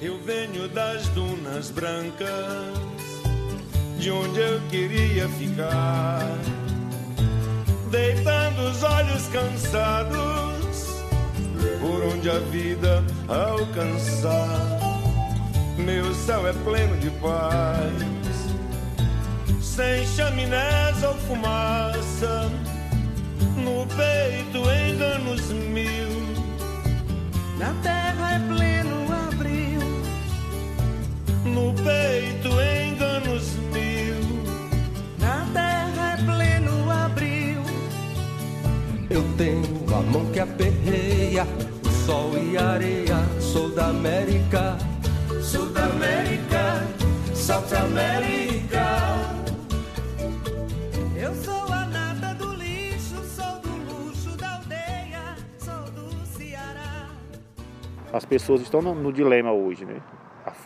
Eu venho das dunas brancas, de onde eu queria ficar. Deitando os olhos cansados, por onde a vida alcançar. Meu céu é pleno de paz, sem chaminés ou fumaça. No peito enganos mil, na terra que aperreia, o sol e a areia. Sou da América, Sul da América, South América. Eu sou a nata do lixo, sou do luxo da aldeia, sou do Ceará. As pessoas estão no, no dilema hoje, né?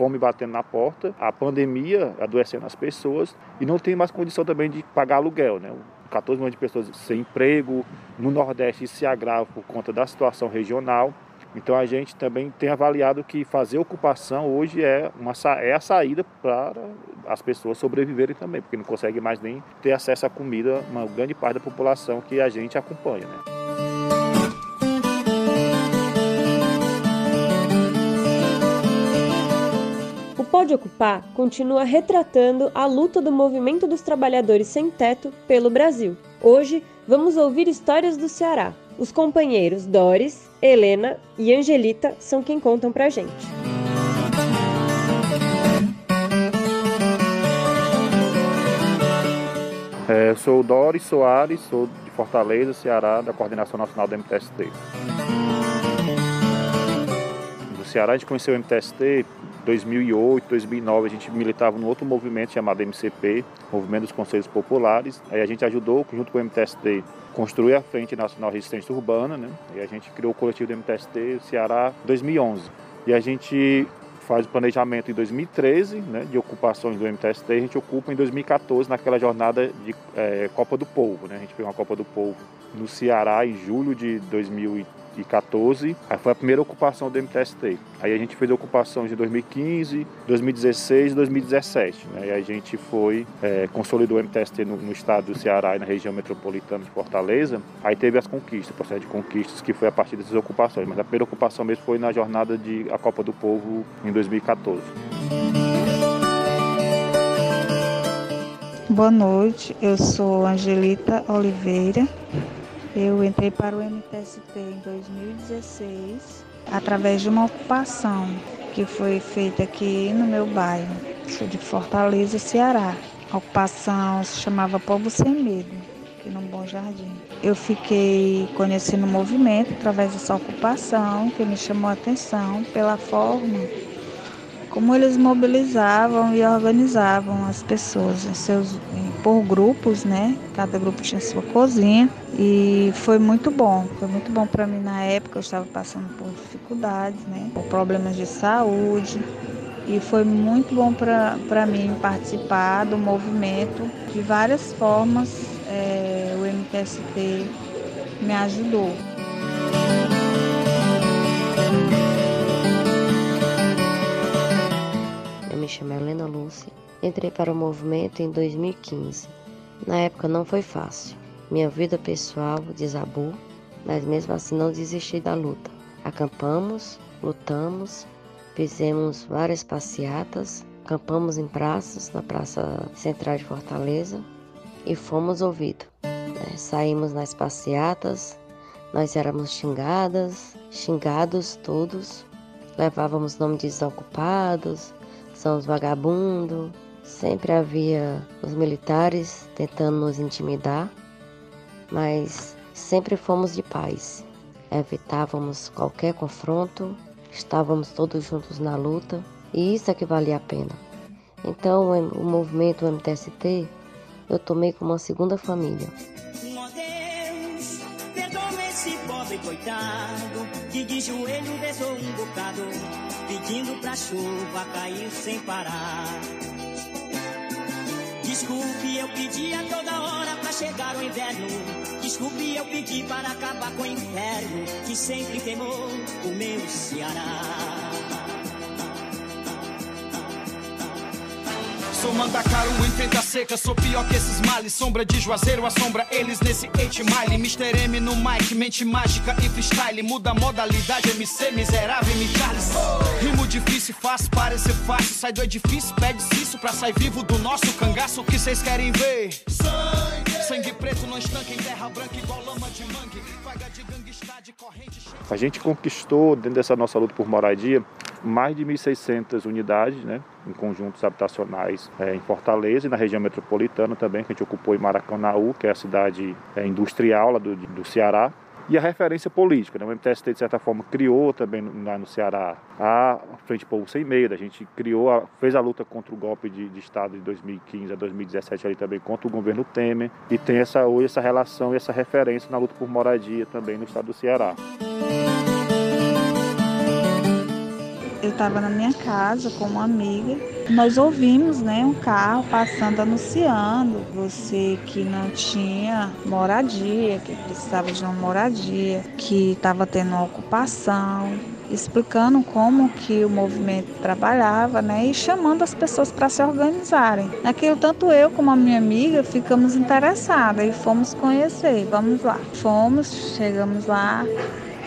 Fome batendo na porta, a pandemia adoecendo as pessoas e não tem mais condição também de pagar aluguel, né? 14 milhões de pessoas sem emprego, no Nordeste isso se agrava por conta da situação regional. Então a gente também tem avaliado que fazer ocupação hoje é, uma, é a saída para as pessoas sobreviverem também, porque não consegue mais nem ter acesso à comida, uma grande parte da população que a gente acompanha. Né? Pode Ocupar continua retratando a luta do movimento dos trabalhadores sem teto pelo Brasil. Hoje, vamos ouvir histórias do Ceará. Os companheiros Doris, Helena e Angelita são quem contam pra gente. É, eu sou Doris Soares, sou de Fortaleza, Ceará, da Coordenação Nacional do MTST. Do Ceará a gente conheceu o MTST 2008, 2009, a gente militava num outro movimento chamado MCP, Movimento dos Conselhos Populares. Aí a gente ajudou, junto com o MTST, construir a Frente Nacional Resistência Urbana, né? E a gente criou o coletivo do MTST Ceará em 2011. E a gente faz o planejamento em 2013, né, de ocupações do MTST, a gente ocupa em 2014 naquela jornada de eh, Copa do Povo, né? A gente fez uma Copa do Povo no Ceará em julho de 2014. Aí foi a primeira ocupação do MTST. Aí a gente fez ocupações de 2015, 2016 e 2017. Né? E a gente foi, eh, consolidou o MTST no, no estado do Ceará e na região metropolitana de Fortaleza. Aí teve as conquistas, o processo de conquistas, que foi a partir dessas ocupações. Mas a primeira ocupação mesmo foi na jornada de a Copa do Povo em 2014. Boa noite, eu sou Angelita Oliveira. Eu entrei para o MTST em 2016 através de uma ocupação que foi feita aqui no meu bairro. Sou de Fortaleza, Ceará. A ocupação se chamava Povo Sem Medo, aqui no Bom Jardim. Eu fiquei conhecendo o movimento através dessa ocupação que me chamou a atenção pela forma como eles mobilizavam e organizavam as pessoas em seus, em- por grupos, né? Cada grupo tinha sua cozinha e foi muito bom. Foi muito bom para mim na época. Eu estava passando por dificuldades, né? Por problemas de saúde e foi muito bom para mim participar do movimento de várias formas. eh, o MTST me ajudou. Entrei para o movimento em 2015. Na época não foi fácil. Minha vida pessoal desabou, mas mesmo assim não desisti da luta. Acampamos, lutamos, fizemos várias passeatas, acampamos em praças, na Praça Central de Fortaleza, e fomos ouvidos. né? Saímos nas passeatas, nós éramos xingadas, xingados todos, levávamos nome de desocupados, são os vagabundos. Sempre havia os militares tentando nos intimidar, mas sempre fomos de paz. Evitávamos qualquer confronto, estávamos todos juntos na luta e isso é que valia a pena. Então o movimento MTST eu tomei como uma segunda família. Perdoa esse pobre coitado que de joelho rezou um bocado, pedindo pra chuva cair sem parar. Desculpe, eu pedi a toda hora pra chegar o inverno. Desculpe, eu pedi para acabar com o inferno que sempre queimou o meu Ceará. Mandacaru enfrenta a seca, sou pior que esses males. Sombra de Juazeiro, assombra eles nesse 8 mile. Mr. M no mic, mente mágica e freestyle. Muda a modalidade, MC miserável, me Charles. Rimo difícil, fácil, parecer fácil. Sai do edifício, pede isso pra sair vivo do nosso cangaço. O que vocês querem ver? Sangue! Sangue preto não estanca em terra branca, igual lama de mangue. Vaga de gangsta, de corrente. A gente conquistou, dentro dessa nossa luta por moradia, mais de 1.600 unidades, né, em conjuntos habitacionais é, em Fortaleza e na região metropolitana também, que a gente ocupou em Maracanaú, que é a cidade é, industrial lá do, do Ceará, e a referência política. Né? O MTST, de certa forma, criou também lá no Ceará a Frente Povo Sem Medo. A gente criou, a, fez a luta contra o golpe de, de, Estado de 2015 a 2017 ali também contra o governo Temer. E tem essa, hoje essa relação e essa referência na luta por moradia também no estado do Ceará. Estava na minha casa com uma amiga. Nós ouvimos né, um carro passando anunciando você que não tinha moradia, que precisava de uma moradia, que estava tendo uma ocupação, explicando como que o movimento trabalhava, né, e chamando as pessoas para se organizarem. Naquilo tanto eu como a minha amiga ficamos interessadas e fomos conhecer. Vamos lá. Fomos, chegamos lá,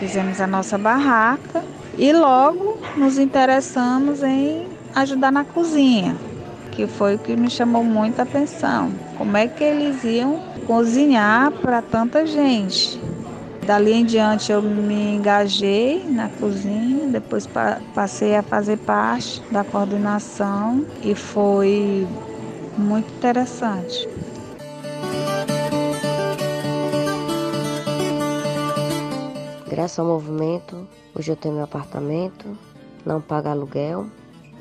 fizemos a nossa barraca e logo nos interessamos em ajudar na cozinha, que foi o que me chamou muita atenção. Como é que eles iam cozinhar para tanta gente? Dali em diante eu me engajei na cozinha, depois passei a fazer parte da coordenação e foi muito interessante. Graças ao movimento, hoje eu tenho meu apartamento, não pago aluguel,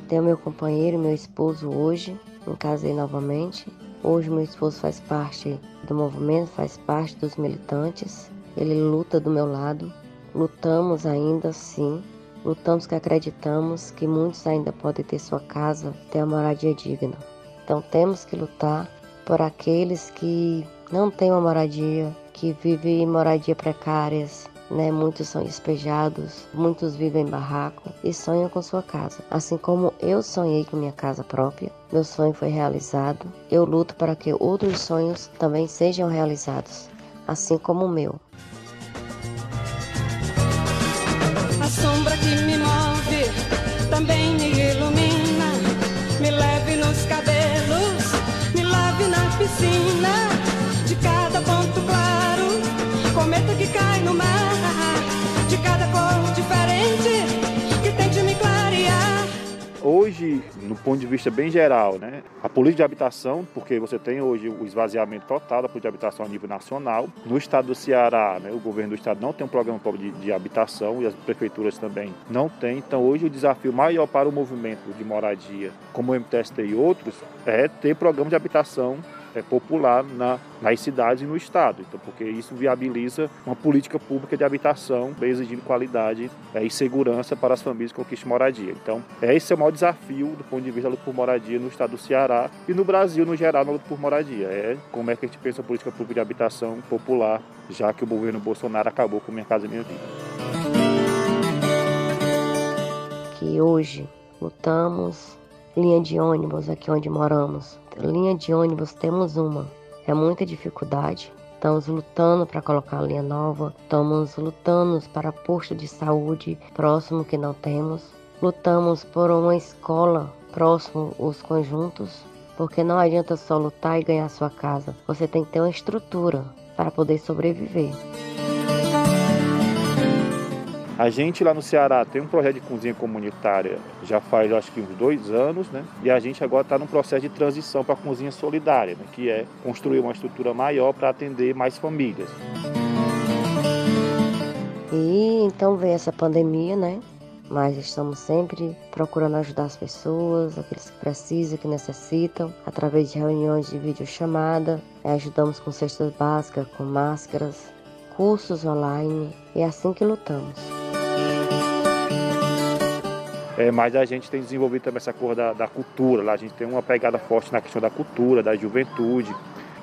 tenho meu companheiro, meu esposo hoje, me casei novamente. Hoje meu esposo faz parte do movimento, faz parte dos militantes. Ele luta do meu lado. Lutamos ainda sim. Lutamos que acreditamos que muitos ainda podem ter sua casa, ter uma moradia digna. Então temos que lutar por aqueles que não têm uma moradia, que vivem em moradia precárias, né? Muitos são despejados, muitos vivem em barraco e sonham com sua casa. Assim como eu sonhei com minha casa própria, meu sonho foi realizado. Eu luto para que outros sonhos também sejam realizados, assim como o meu. A sombra que me move também me ilumina, me leve nos cabelos, me lave na piscina de cada ponto claro, cometa que cai no mar. No ponto de vista bem geral, né, a política de habitação, porque você tem hoje o esvaziamento total da política de habitação a nível nacional. No estado do Ceará, né, o governo do estado não tem um programa de, de habitação e as prefeituras também não têm. Então, hoje, o desafio maior para o movimento de moradia, como o MTST e outros, é ter programa de habitação é, popular na, nas cidades e no estado. Então, porque isso viabiliza uma política pública de habitação, exigindo qualidade é, e segurança para as famílias que conquistem moradia. Então, é, esse é o maior desafio do ponto de vista da luta por moradia no estado do Ceará e no Brasil no geral na luta por moradia. É como é que a gente pensa a política pública de habitação popular, já que o governo Bolsonaro acabou com Minha Casa Minha Vida. Que hoje lutamos linha de ônibus aqui onde moramos linha de ônibus temos uma. É muita dificuldade. Estamos lutando para colocar a linha nova, estamos lutando para posto de saúde próximo que não temos. Lutamos por uma escola próximo os conjuntos, porque não adianta só lutar e ganhar sua casa. Você tem que ter uma estrutura para poder sobreviver. A gente lá no Ceará tem um projeto de cozinha comunitária já faz acho que uns dois anos, né? E a gente agora está num processo de transição para a cozinha solidária, né? que é construir uma estrutura maior para atender mais famílias. E então veio essa pandemia, né? Mas estamos sempre procurando ajudar as pessoas, aqueles que precisam, que necessitam, através de reuniões de videochamada. Ajudamos com cestas básicas, com máscaras, cursos online. E é assim que lutamos. É, mas a gente tem desenvolvido também essa cor da, da cultura. Lá a gente tem uma pegada forte na questão da cultura, da juventude.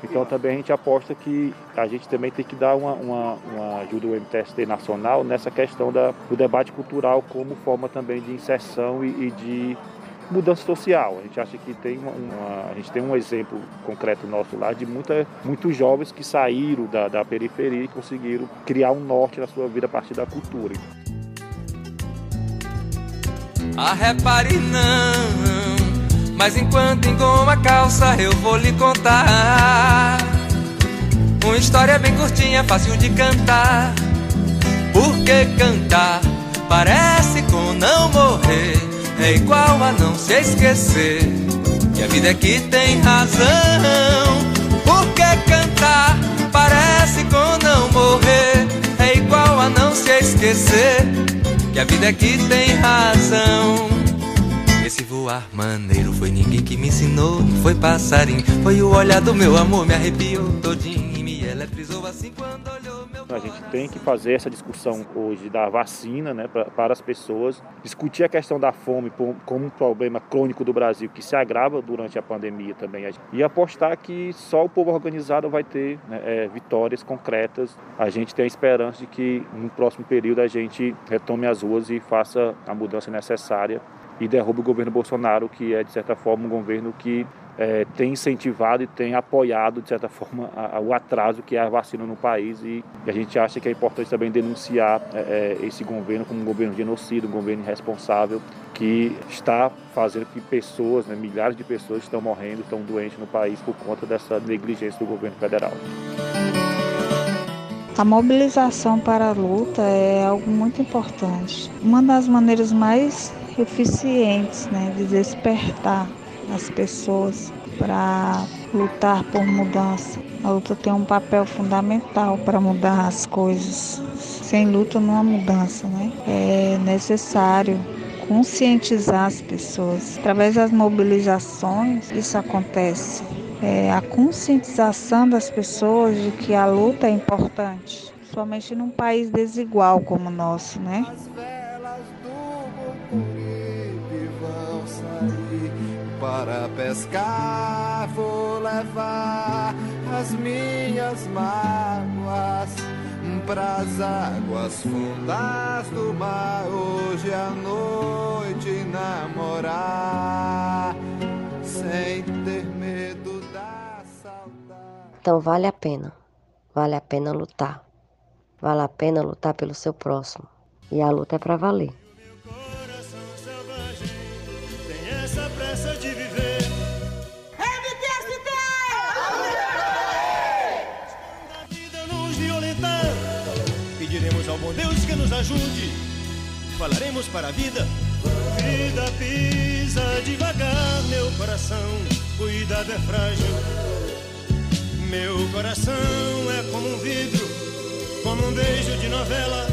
Então também a gente aposta que a gente também tem que dar uma, uma, uma ajuda ao MTST nacional nessa questão da, do debate cultural como forma também de inserção e, e de mudança social. A gente acha que tem uma, uma, a gente tem um exemplo concreto nosso lá de muita, muitos jovens que saíram da, da periferia e conseguiram criar um norte na sua vida a partir da cultura. Ah, repare não, mas enquanto engoma a calça eu vou lhe contar. Uma história bem curtinha, fácil de cantar. Porque cantar? Parece com não morrer. É igual a não se esquecer. Que a vida é que tem razão. Porque cantar? Parece com não morrer. É igual a não se esquecer que a vida que tem razão. Esse voar maneiro foi ninguém que me ensinou, foi passarinho, foi o olhar do meu amor, me arrepiou todinho e me eletrizou assim quando olhou A gente tem que fazer essa discussão hoje da vacina né, pra, para as pessoas, discutir a questão da fome como um problema crônico do Brasil que se agrava durante a pandemia também e apostar que só o povo organizado vai ter né, é, vitórias concretas. A gente tem a esperança de que no próximo período a gente retome as ruas e faça a mudança necessária e derrube o governo Bolsonaro, que é de certa forma um governo que é, tem incentivado e tem apoiado, de certa forma, a, a, o atraso que é a vacina no país. E, e, a gente acha que é importante também denunciar é, é esse governo como um governo genocida, um governo irresponsável, que está fazendo que pessoas, né, milhares de pessoas estão morrendo, estão doentes no país por conta dessa negligência do governo federal. A mobilização para a luta é algo muito importante. Uma das maneiras mais eficientes né, de despertar as pessoas para lutar por mudança. A luta tem um papel fundamental para mudar as coisas. Sem luta não há mudança, né? É necessário conscientizar as pessoas. Através das mobilizações, isso acontece. É a conscientização das pessoas de que a luta é importante, somente num país desigual como o nosso, né? Para pescar, vou levar as minhas mágoas pras águas fundas do mar. Hoje à noite namorar, sem ter medo da saudade. Então vale a pena, vale a pena lutar. Vale a pena lutar pelo seu próximo. E a luta é para valer. Ajude. Falaremos para a vida. Vida pisa devagar, meu coração. Cuidado é frágil. Meu coração é como um vidro, como um beijo de novela